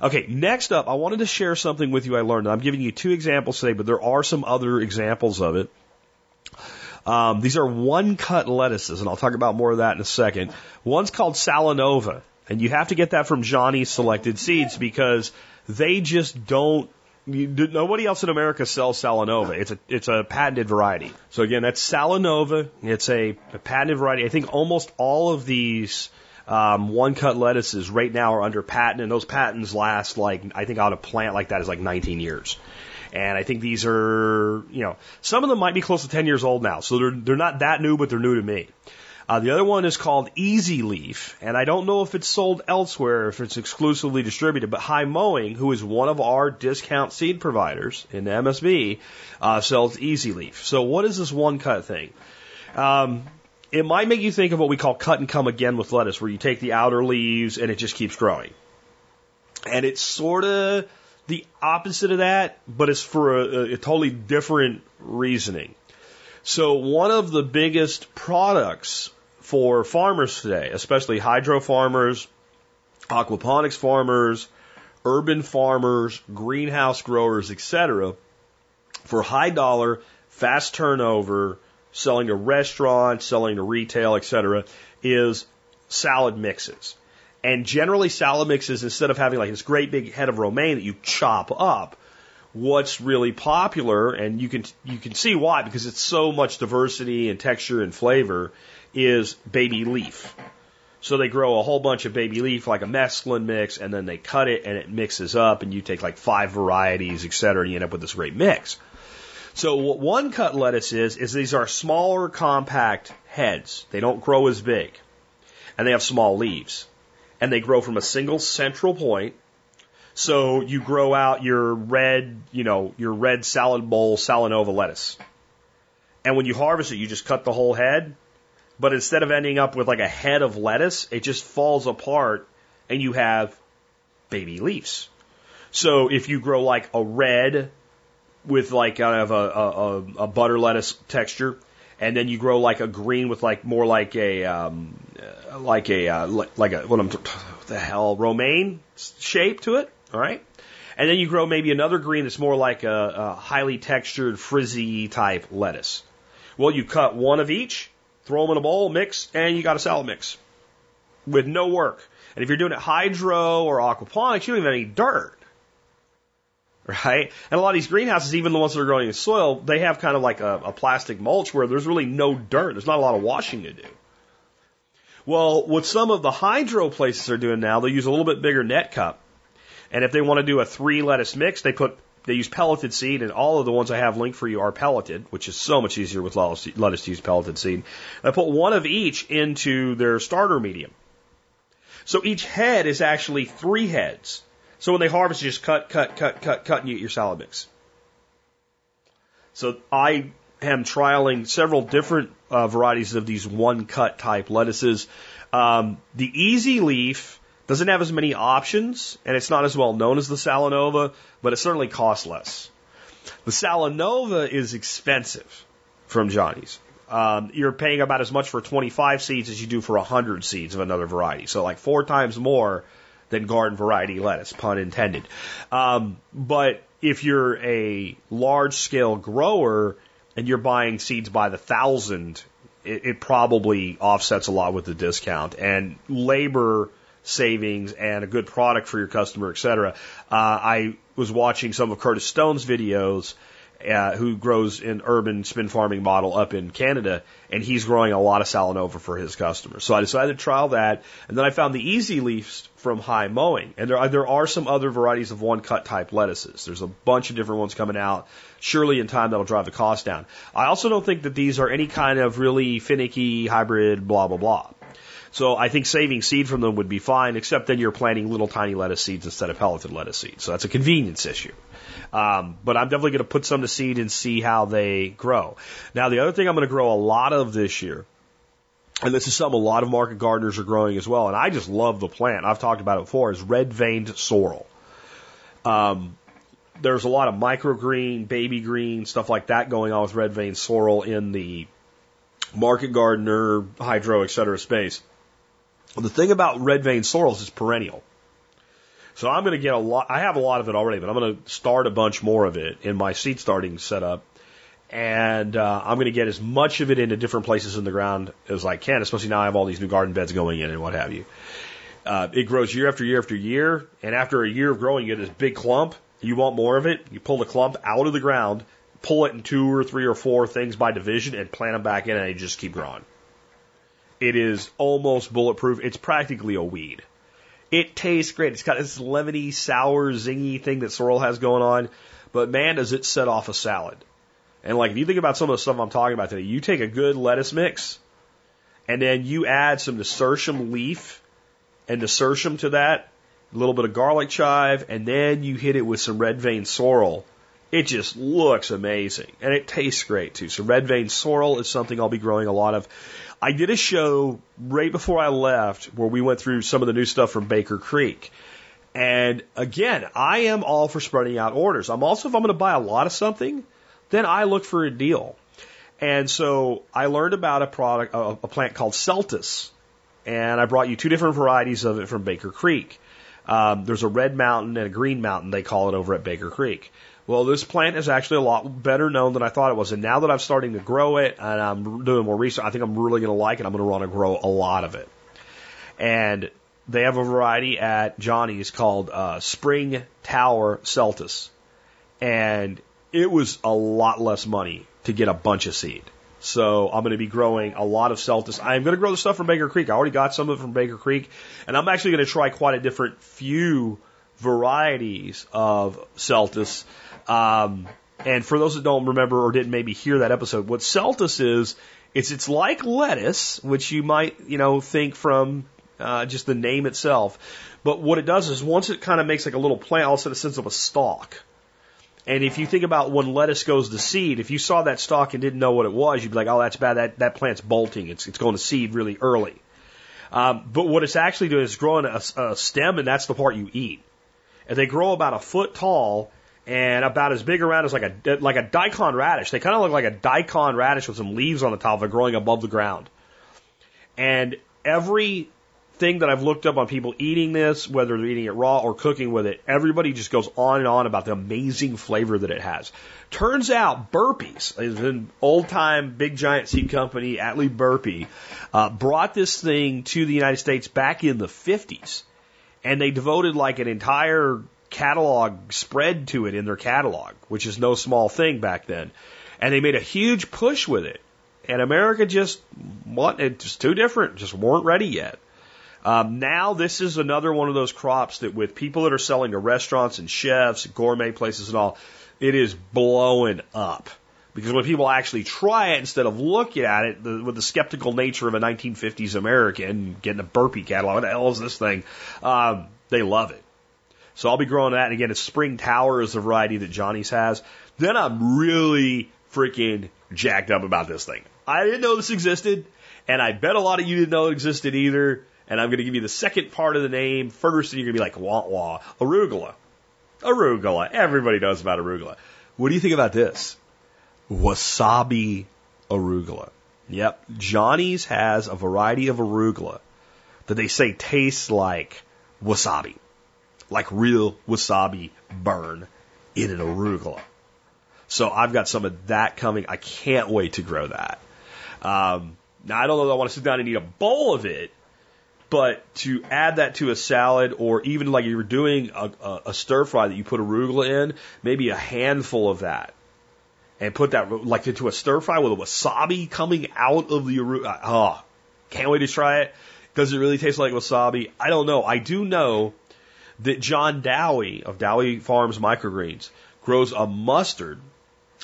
Okay, next up, I wanted to share something with you I learned. I'm giving you two examples today, but there are some other examples of it. Um, these are one cut lettuces, and I'll talk about more of that in a second. One's called Salanova, and you have to get that from Johnny's Selected Seeds because they just don't. You, nobody else in America sells Salanova. It's a it's a patented variety. So again, that's Salanova. It's a, a patented variety. I think almost all of these um, one cut lettuces right now are under patent, and those patents last like I think on a plant like that is like 19 years. And I think these are, you know, some of them might be close to 10 years old now, so they're they're not that new, but they're new to me. Uh, the other one is called Easy Leaf, and I don't know if it's sold elsewhere, if it's exclusively distributed, but High Mowing, who is one of our discount seed providers in the MSB, uh, sells Easy Leaf. So what is this one cut thing? Um, it might make you think of what we call cut and come again with lettuce, where you take the outer leaves and it just keeps growing. And it's sort of the opposite of that, but it's for a, a totally different reasoning. So one of the biggest products for farmers today, especially hydro farmers, aquaponics farmers, urban farmers, greenhouse growers, etc., for high dollar, fast turnover, selling to restaurants, selling to retail, etc., is salad mixes. And generally, salad mixes, instead of having like this great big head of romaine that you chop up, what's really popular, and you can you can see why because it's so much diversity and texture and flavor, is baby leaf. So they grow a whole bunch of baby leaf like a mesclun mix, and then they cut it and it mixes up, and you take like five varieties, et cetera, and you end up with this great mix. So what one cut lettuce is, is these are smaller, compact heads. They don't grow as big. And they have small leaves. And they grow from a single central point. So you grow out your red, you know, your red salad bowl Salanova lettuce. And when you harvest it, you just cut the whole head. But instead of ending up with like a head of lettuce, it just falls apart and you have baby leaves. So if you grow like a red with like kind of a, a, a butter lettuce texture, and then you grow like a green with like more like a um, like a uh, like a what I'm the hell romaine shape to it. All right, and then you grow maybe another green that's more like a, a highly textured frizzy type lettuce. Well, you cut one of each, throw them in a bowl, mix, and you got a salad mix with no work. And if you're doing it hydro or aquaponics, you don't even have any dirt right? And a lot of these greenhouses, even the ones that are growing in soil, they have kind of like a, a plastic mulch where there's really no dirt. There's not a lot of washing to do. Well, what some of the hydro places are doing now, they use a little bit bigger net cup. And if they want to do a three lettuce mix, they put they use pelleted seed, and all of the ones I have linked for you are pelleted, which is so much easier with lettuce, lettuce to use pelleted seed. I put one of each into their starter medium. So each head is actually three heads. So when they harvest, you just cut, cut, cut, cut, cut, and you get your salad mix. So I am trialing several different uh, varieties of these one cut type lettuces. Um, the easy leaf doesn't have as many options, and it's not as well known as the Salanova, but it certainly costs less. The Salanova is expensive from Johnny's. Um, you're paying about as much for 25 seeds as you do for 100 seeds of another variety. So like four times more than garden variety lettuce, pun intended. Um, but if you're a large scale grower and you're buying seeds by the thousand, it, it probably offsets a lot with the discount and labor savings and a good product for your customer, et cetera. Uh, I was watching some of Curtis Stone's videos uh, who grows an urban spin farming model up in Canada, and he's growing a lot of Salanova for his customers. So I decided to trial that, and then I found the easy leaves from High Mowing, and there are, there are some other varieties of one cut type lettuces. There's a bunch of different ones coming out. Surely in time that'll drive the cost down. I also don't think that these are any kind of really finicky hybrid blah blah blah. So I think saving seed from them would be fine, except then you're planting little tiny lettuce seeds instead of pelleted lettuce seeds. So that's a convenience issue. Um, but I'm definitely going to put some to seed and see how they grow. Now, the other thing I'm going to grow a lot of this year, and this is something a lot of market gardeners are growing as well, and I just love the plant. I've talked about it before, is red veined sorrel. Um, there's a lot of microgreen, baby green, stuff like that going on with red veined sorrel in the market gardener, hydro, et cetera space. The thing about red veined sorrels is perennial. So I'm going to get a lot. I have a lot of it already, but I'm going to start a bunch more of it in my seed starting setup. And uh, I'm going to get as much of it into different places in the ground as I can, especially now I have all these new garden beds going in and what have you. Uh, it grows year after year after year, and after a year of growing, you get this big clump. You want more of it. You pull the clump out of the ground, pull it in two or three or four things by division, and plant them back in, and they just keep growing. It is almost bulletproof. It's practically a weed. It tastes great. It's got this lemony, sour, zingy thing that sorrel has going on. But man, does it set off a salad. And like, if you think about some of the stuff I'm talking about today, you take a good lettuce mix and then you add some nasturtium leaf and nasturtium to that, a little bit of garlic chive, and then you hit it with some red vein sorrel. It just looks amazing and it tastes great too. So red vein sorrel is something I'll be growing a lot of. I did a show right before I left where we went through some of the new stuff from Baker Creek. And again, I am all for spreading out orders. I'm also, if I'm going to buy a lot of something, then I look for a deal. And so I learned about a product, a, a plant called Celtuce. And I brought you two different varieties of it from Baker Creek. Um, there's a red mountain and a green mountain, they call it over at Baker Creek. Well, this plant is actually a lot better known than I thought it was. And now that I'm starting to grow it and I'm doing more research, I think I'm really going to like it. I'm going to want to grow a lot of it. And they have a variety at Johnny's called uh, Spring Tower Celtuce. And it was a lot less money to get a bunch of seed. So I'm going to be growing a lot of Celtuce. I'm going to grow the stuff from Baker Creek. I already got some of it from Baker Creek. And I'm actually going to try quite a different few varieties of Celtuce um, and for those that don't remember or didn't maybe hear that episode, what Celtuce is, it's it's like lettuce, which you might you know think from uh, just the name itself. But what it does is once it kind of makes like a little plant, all of a sudden it sends up a stalk. And if you think about when lettuce goes to seed, if you saw that stalk and didn't know what it was, you'd be like, oh, that's bad. That, that plant's bolting. It's, it's going to seed really early. Um, but what it's actually doing is growing a, a stem, and that's the part you eat. And they grow about a foot tall, and about as big around as like a like a daikon radish. They kind of look like a daikon radish with some leaves on the top of it growing above the ground. And every thing that I've looked up on people eating this, whether they're eating it raw or cooking with it, everybody just goes on and on about the amazing flavor that it has. Turns out Burpees, an old time big giant seed company, Atlee Burpee, uh, brought this thing to the United States back in the 50s. And they devoted like an entire catalog spread to it in their catalog, which is no small thing back then. And they made a huge push with it. And America just, wanted, just too different, just weren't ready yet. Um, now this is another one of those crops that with people that are selling to restaurants and chefs, gourmet places and all, it is blowing up. Because when people actually try it instead of looking at it the, with the skeptical nature of a 1950s American getting a burpee catalog, what the hell is this thing? Um, they love it. So I'll be growing that. And again, it's Spring Tower is the variety that Johnny's has. Then I'm really freaking jacked up about this thing. I didn't know this existed, and I bet a lot of you didn't know it existed either. And I'm going to give you the second part of the name first, and you're going to be like, wah wah, arugula. Arugula. Everybody knows about arugula. What do you think about this? wasabi arugula. Yep, Johnny's has a variety of arugula that they say tastes like wasabi, like real wasabi burn in an arugula. So I've got some of that coming. I can't wait to grow that. Um, now I don't know that I want to sit down and eat a bowl of it, but to add that to a salad or even like you were doing a, a, a stir fry that you put arugula in, maybe a handful of that and put that like into a stir fry with a wasabi coming out of the arugula. Oh, can't wait to try it. Does it really taste like wasabi? I don't know. I do know that John Dowie of Dowie Farms Microgreens grows a mustard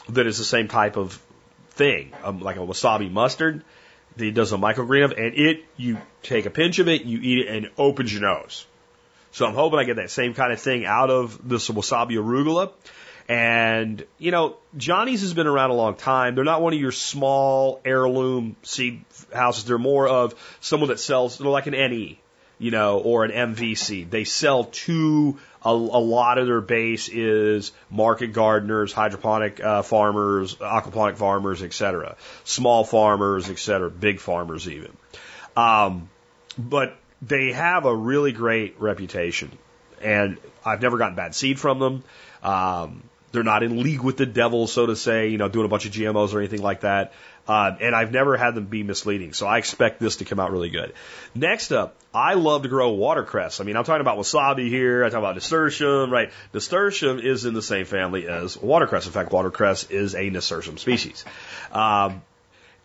that is the same type of thing, um, like a wasabi mustard that he does a microgreen of, and it, you take a pinch of it, you eat it, and it opens your nose. So I'm hoping I get that same kind of thing out of this wasabi arugula. And, you know, Johnny's has been around a long time. They're not one of your small heirloom seed houses. They're more of someone that sells, they're like an NE, you know, or an MVC. They sell to a, a lot of their base is market gardeners, hydroponic uh, farmers, aquaponic farmers, etc. Small farmers, etc. Big farmers even. Um, but they have a really great reputation, and I've never gotten bad seed from them. Um, they're not in league with the devil, so to say, you know, doing a bunch of GMOs or anything like that. Uh, and I've never had them be misleading, so I expect this to come out really good. Next up, I love to grow watercress. I mean, I'm talking about wasabi here. I talk about nasturtium, right? Nasturtium is in the same family as watercress. In fact, watercress is a nasturtium species. Um,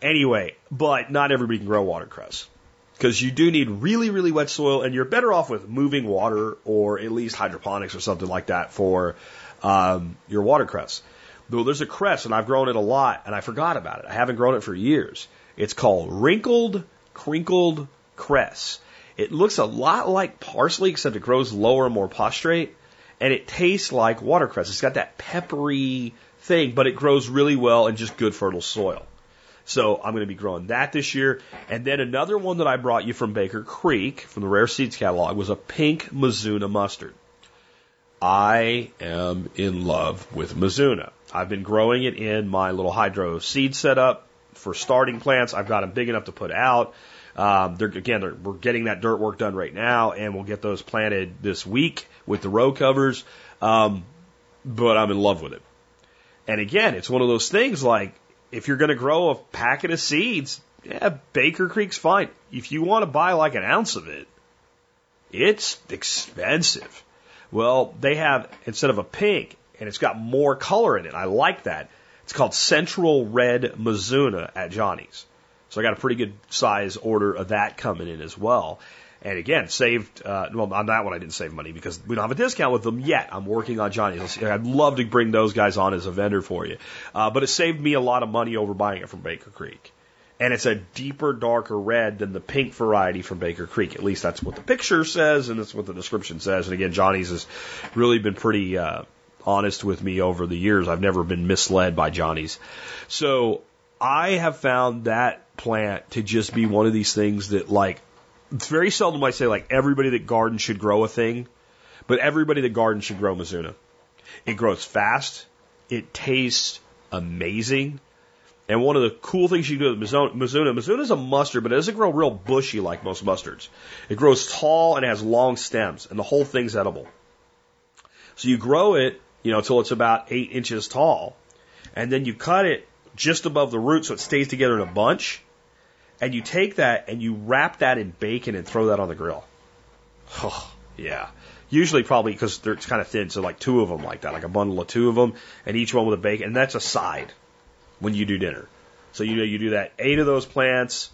anyway, but not everybody can grow watercress because you do need really, really wet soil, and you're better off with moving water or at least hydroponics or something like that for um, your watercress. Though there's a cress, and I've grown it a lot, and I forgot about it. I haven't grown it for years. It's called wrinkled, crinkled cress. It looks a lot like parsley, except it grows lower and more prostrate, and it tastes like watercress. It's got that peppery thing, but it grows really well in just good fertile soil. So I'm going to be growing that this year. And then another one that I brought you from Baker Creek, from the Rare Seeds catalog, was a pink Mizuna mustard. I am in love with Mizuna. I've been growing it in my little hydro seed setup for starting plants. I've got them big enough to put out. Um, they're, again, they're, we're getting that dirt work done right now, and we'll get those planted this week with the row covers. Um, but I'm in love with it. And again, it's one of those things like if you're going to grow a packet of seeds, yeah, Baker Creek's fine. If you want to buy like an ounce of it, it's expensive. Well, they have, instead of a pink, and it's got more color in it. I like that. It's called Central Red Mizuna at Johnny's. So I got a pretty good size order of that coming in as well. And again, saved, uh, well, on that one I didn't save money because we don't have a discount with them yet. I'm working on Johnny's. I'd love to bring those guys on as a vendor for you. Uh, but it saved me a lot of money over buying it from Baker Creek and it's a deeper, darker red than the pink variety from Baker Creek. At least that's what the picture says, and that's what the description says. And again, Johnny's has really been pretty uh, honest with me over the years. I've never been misled by Johnny's. So I have found that plant to just be one of these things that, like, it's very seldom I say, like, everybody that gardens should grow a thing, but everybody that gardens should grow Mizuna. It grows fast, it tastes amazing and one of the cool things you do with Mizuna, Mizuna is a mustard, but it doesn't grow real bushy like most mustards. It grows tall and has long stems, and the whole thing's edible. So you grow it, you know, until it's about eight inches tall, and then you cut it just above the root so it stays together in a bunch, and you take that and you wrap that in bacon and throw that on the grill. Oh, yeah. Usually probably because it's kind of thin, so like two of them like that, like a bundle of two of them, and each one with a bacon, and that's a side when you do dinner. So you know you do that eight of those plants,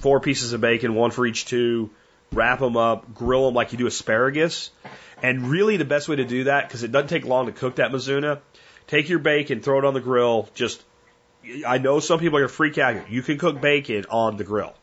four pieces of bacon, one for each two, wrap them up, grill them like you do asparagus. And really the best way to do that, because it doesn't take long to cook that Mizuna, take your bacon, throw it on the grill, just, I know some people are freak out. You can cook bacon on the grill.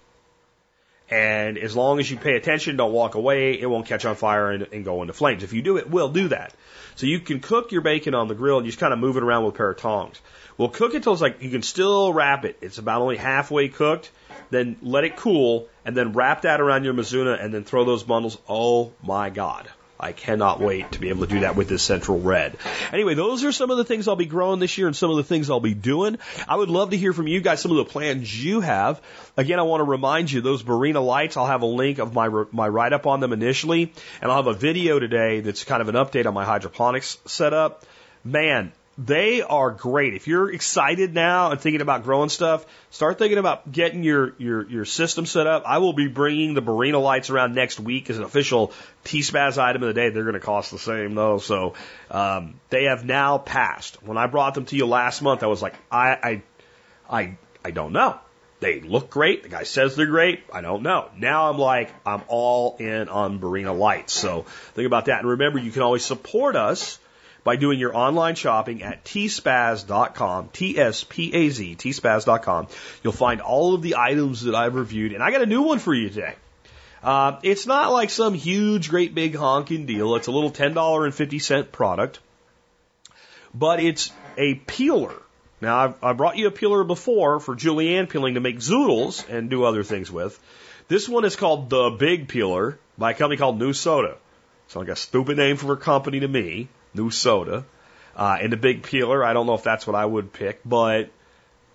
And as long as you pay attention, don't walk away, it won't catch on fire and, and go into flames. If you do, it will do that. So you can cook your bacon on the grill and you just kind of move it around with a pair of tongs. Well, cook it till it's like you can still wrap it. It's about only halfway cooked. Then let it cool and then wrap that around your Mizuna and then throw those bundles. Oh my God. I cannot wait to be able to do that with this Central Red. Anyway, those are some of the things I'll be growing this year and some of the things I'll be doing. I would love to hear from you guys some of the plans you have. Again, I want to remind you those Barrina lights. I'll have a link of my my write up on them initially, and I'll have a video today that's kind of an update on my hydroponics setup. Man, they are great. If you're excited now and thinking about growing stuff, start thinking about getting your, your, your system set up. I will be bringing the Barrina lights around next week as an official T-Spaz item of the day. They're going to cost the same though. So, um, they have now passed. When I brought them to you last month, I was like, I, I, I, I don't know. They look great. The guy says they're great. I don't know. Now I'm like, I'm all in on Barrina lights. So think about that. And remember, you can always support us by doing your online shopping at tspaz.com, T-S-P-A-Z, tspaz.com. You'll find all of the items that I've reviewed, and I got a new one for you today. Uh, it's not like some huge, great big honking deal. It's a little $10.50 product, but it's a peeler. Now, I've, I brought you a peeler before for Julienne peeling to make zoodles and do other things with. This one is called the Big Peeler by a company called New Soda. It's like a stupid name for a company to me new soda, uh, and a big peeler. I don't know if that's what I would pick, but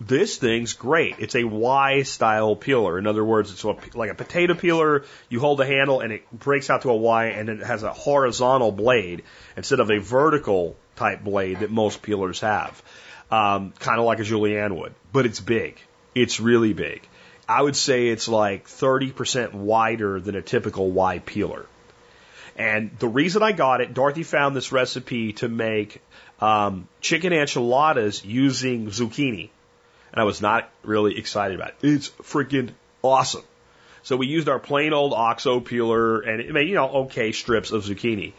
this thing's great. It's a Y style peeler. In other words, it's like a potato peeler. You hold the handle and it breaks out to a Y and it has a horizontal blade instead of a vertical type blade that most peelers have. Um, kind of like a Julienne would, but it's big. It's really big. I would say it's like 30% wider than a typical Y peeler. And the reason I got it, Dorothy found this recipe to make um, chicken enchiladas using zucchini. And I was not really excited about it. It's freaking awesome. So we used our plain old OXO peeler and it made, you know, okay strips of zucchini.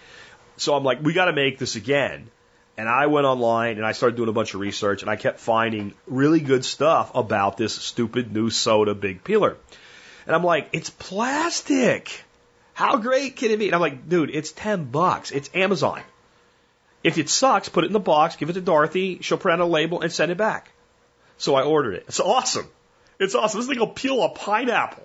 So I'm like, we got to make this again. And I went online and I started doing a bunch of research and I kept finding really good stuff about this stupid new soda big peeler. And I'm like, it's plastic. How great can it be? And I'm like, dude, it's 10 bucks. It's Amazon. If it sucks, put it in the box, give it to Dorothy, she'll print a label and send it back. So I ordered it. It's awesome. It's awesome. This thing will peel a pineapple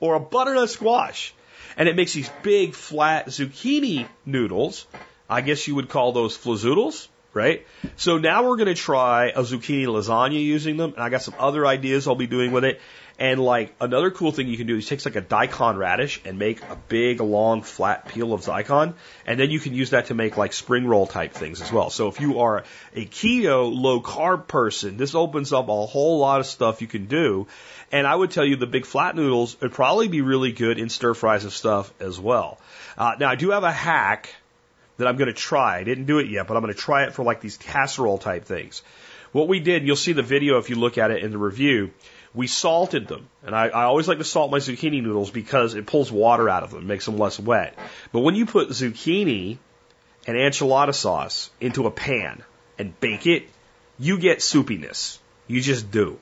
or a butternut squash. And it makes these big flat zucchini noodles. I guess you would call those flazoodles, right? So now we're going to try a zucchini lasagna using them. And I got some other ideas I'll be doing with it. And like another cool thing you can do is take like a daikon radish and make a big, long, flat peel of daikon, and then you can use that to make like spring roll type things as well. So if you are a keto, low carb person, this opens up a whole lot of stuff you can do. And I would tell you the big flat noodles would probably be really good in stir fries and stuff as well. Uh, now I do have a hack that I'm going to try. I didn't do it yet, but I'm going to try it for like these casserole type things. What we did, you'll see the video if you look at it in the review we salted them. And I, I always like to salt my zucchini noodles because it pulls water out of them, makes them less wet. But when you put zucchini and enchilada sauce into a pan and bake it, you get soupiness. You just do.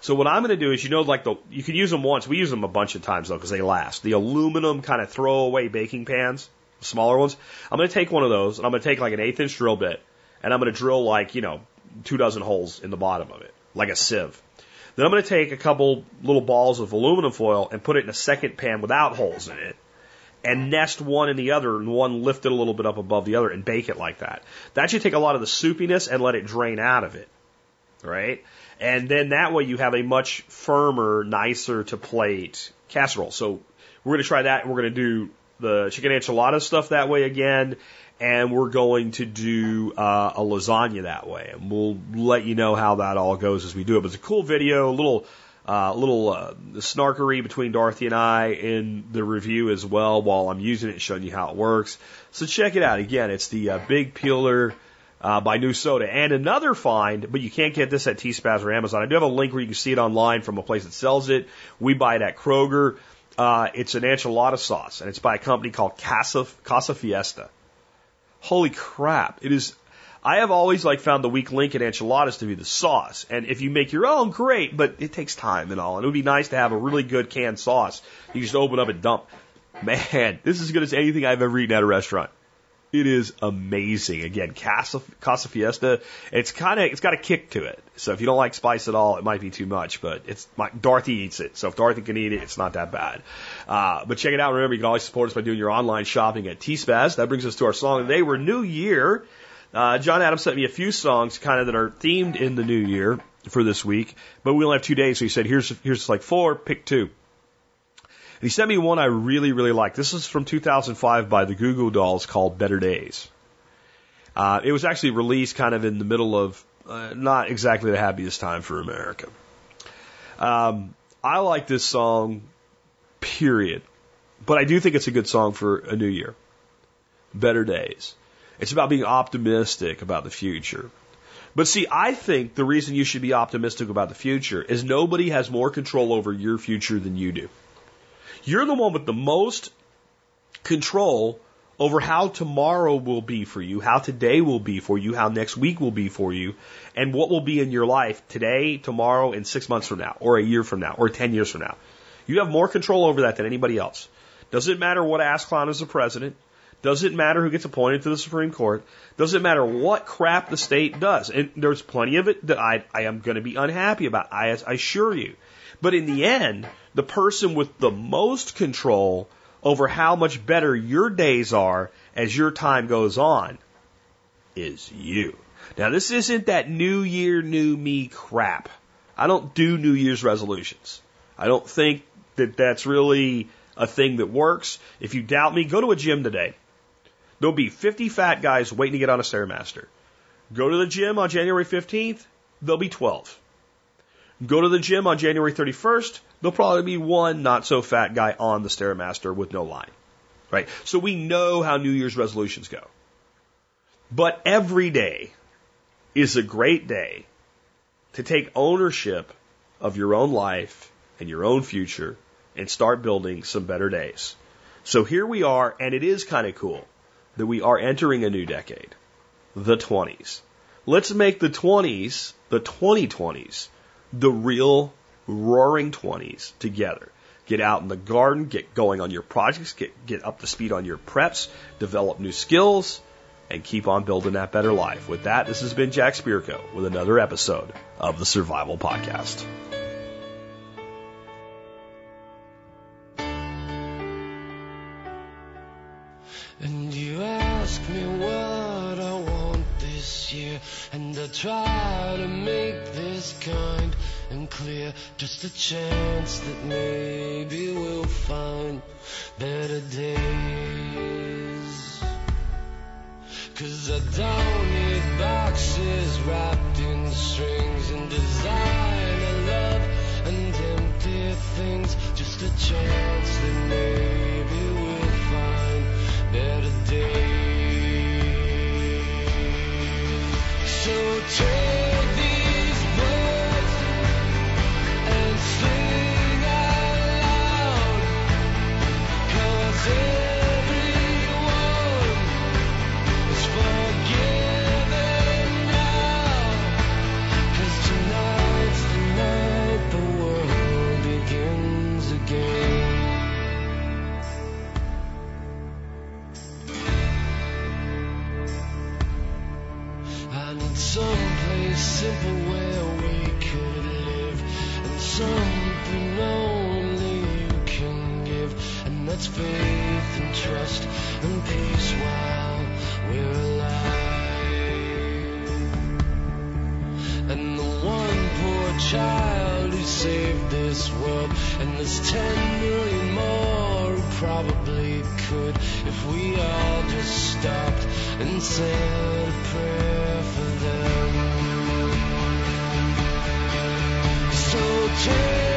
So what I'm going to do is, you know, like the, you can use them once. We use them a bunch of times though, because they last. The aluminum kind of throwaway baking pans, smaller ones. I'm going to take one of those and I'm going to take like an eighth inch drill bit and I'm going to drill like, you know, two dozen holes in the bottom of it, like a sieve. Then I'm going to take a couple little balls of aluminum foil and put it in a second pan without holes in it and nest one in the other and one lift it a little bit up above the other and bake it like that. That should take a lot of the soupiness and let it drain out of it. Right? And then that way you have a much firmer, nicer to plate casserole. So we're going to try that we're going to do the chicken enchilada stuff that way again and we're going to do uh, a lasagna that way, and we'll let you know how that all goes as we do it. But it's a cool video, a little uh, little uh, snarkery between Dorothy and I in the review as well while I'm using it, showing you how it works. So check it out. Again, it's the uh, Big Peeler uh, by New Soda. And another find, but you can't get this at T-Spaz or Amazon. I do have a link where you can see it online from a place that sells it. We buy it at Kroger. Uh, it's an enchilada sauce, and it's by a company called Casa, Casa Fiesta. Holy crap! It is. I have always like found the weak link in enchiladas to be the sauce, and if you make your own, great, but it takes time and all. And it would be nice to have a really good canned sauce. You just open up and dump. Man, this is as good as anything I've ever eaten at a restaurant. It is amazing. Again, Casa, Casa Fiesta. It's kind of it's got a kick to it. So if you don't like spice at all, it might be too much. But it's my, Dorothy eats it, so if Dorothy can eat it, it's not that bad. Uh, but check it out. Remember, you can always support us by doing your online shopping at T-Spaz. That brings us to our song. They were New Year. Uh, John Adams sent me a few songs kind of that are themed in the new year for this week, but we only have two days, so he said, "Here's here's like four, pick two. And he sent me one I really, really like. This is from 2005 by the Goo Goo Dolls called Better Days. Uh, it was actually released kind of in the middle of uh, not exactly the happiest time for America. Um, I like this song, period. But I do think it's a good song for a new year. Better Days. It's about being optimistic about the future. But see, I think the reason you should be optimistic about the future is nobody has more control over your future than you do. You're the one with the most control over how tomorrow will be for you, how today will be for you, how next week will be for you, and what will be in your life today, tomorrow, and six months from now, or a year from now, or 10 years from now. You have more control over that than anybody else. Doesn't matter what ass clown is the president. Doesn't matter who gets appointed to the Supreme Court. Doesn't matter what crap the state does. And there's plenty of it that I, I am going to be unhappy about. I, I assure you. But in the end, the person with the most control over how much better your days are as your time goes on is you. Now, this isn't that new year, new me crap. I don't do New Year's resolutions. I don't think that that's really a thing that works. If you doubt me, go to a gym today. There'll be 50 fat guys waiting to get on a Stairmaster. Go to the gym on January 15th, there'll be 12. Go to the gym on January 31st, there'll probably be one not so fat guy on the Stairmaster with no line. Right? So we know how New Year's resolutions go. But every day is a great day to take ownership of your own life and your own future and start building some better days. So here we are, and it is kind of cool that we are entering a new decade, the 20s. Let's make the 20s, the 2020s, the real roaring 20s together. Get out in the garden, get going on your projects, get, get up to speed on your preps, develop new skills, and keep on building that better life. With that, this has been Jack Spirko with another episode of the Survival Podcast. And you ask me what I want this year, and I try to make this kind and clear. Just a chance that maybe we'll find better days. Cause I don't need boxes wrapped in strings and designer love and empty things. Just a chance that maybe we'll find better days. So take simple where we could live, and something only you can give, and that's faith and trust and peace while we're alive. And the one poor child who saved this world, and there's ten million more who probably could, if we all just stopped and said a prayer for them. so okay.